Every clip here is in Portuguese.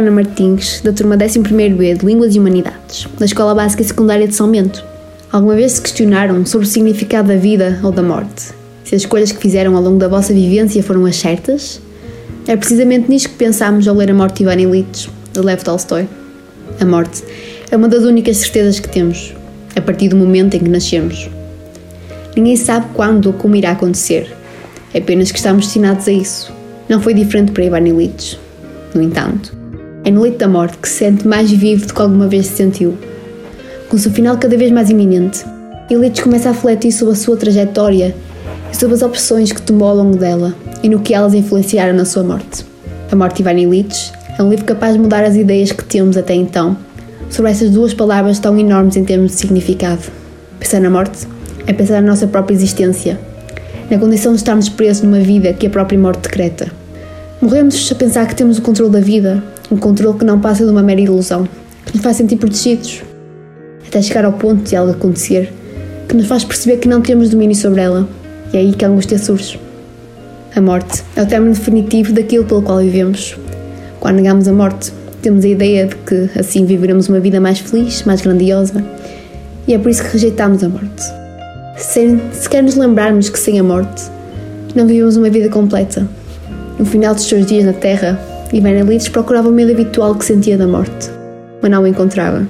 Ana Martins, da turma 11º E de Línguas e Humanidades, da Escola Básica e Secundária de São Bento. Alguma vez se questionaram sobre o significado da vida ou da morte? Se as escolhas que fizeram ao longo da vossa vivência foram as certas? É precisamente nisto que pensámos ao ler A Morte de Ivan Illich, de Lev Tolstói. A morte é uma das únicas certezas que temos, a partir do momento em que nascemos. Ninguém sabe quando ou como irá acontecer, é apenas que estamos destinados a isso. Não foi diferente para Ivan Illich. No entanto, é no leito da morte que se sente mais vivo do que alguma vez se sentiu. Com seu final cada vez mais iminente, Illich começa a refletir sobre a sua trajetória e sobre as opções que tomou ao longo dela e no que elas influenciaram na sua morte. A Morte de Ivan Illich é um livro capaz de mudar as ideias que temos até então sobre essas duas palavras tão enormes em termos de significado. Pensar na morte é pensar na nossa própria existência, na condição de estarmos presos numa vida que a própria morte decreta. Morremos a pensar que temos o controle da vida um controle que não passa de uma mera ilusão, que nos faz sentir protegidos, até chegar ao ponto de algo acontecer que nos faz perceber que não temos domínio sobre ela, e é aí que a angústia surge. A morte é o término definitivo daquilo pelo qual vivemos. Quando negamos a morte, temos a ideia de que assim viveremos uma vida mais feliz, mais grandiosa, e é por isso que rejeitamos a morte. Sem sequer nos lembrarmos que sem a morte não vivemos uma vida completa. No final dos seus dias na Terra, e Benelides procurava o medo habitual que sentia da morte, mas não o encontrava.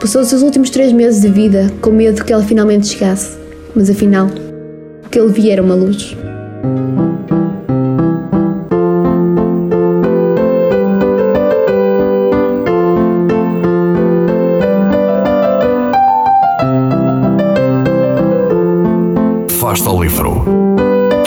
Passou os seus últimos três meses de vida com medo de que ela finalmente chegasse, mas afinal, o que ele via era uma luz. Fasta ao livro.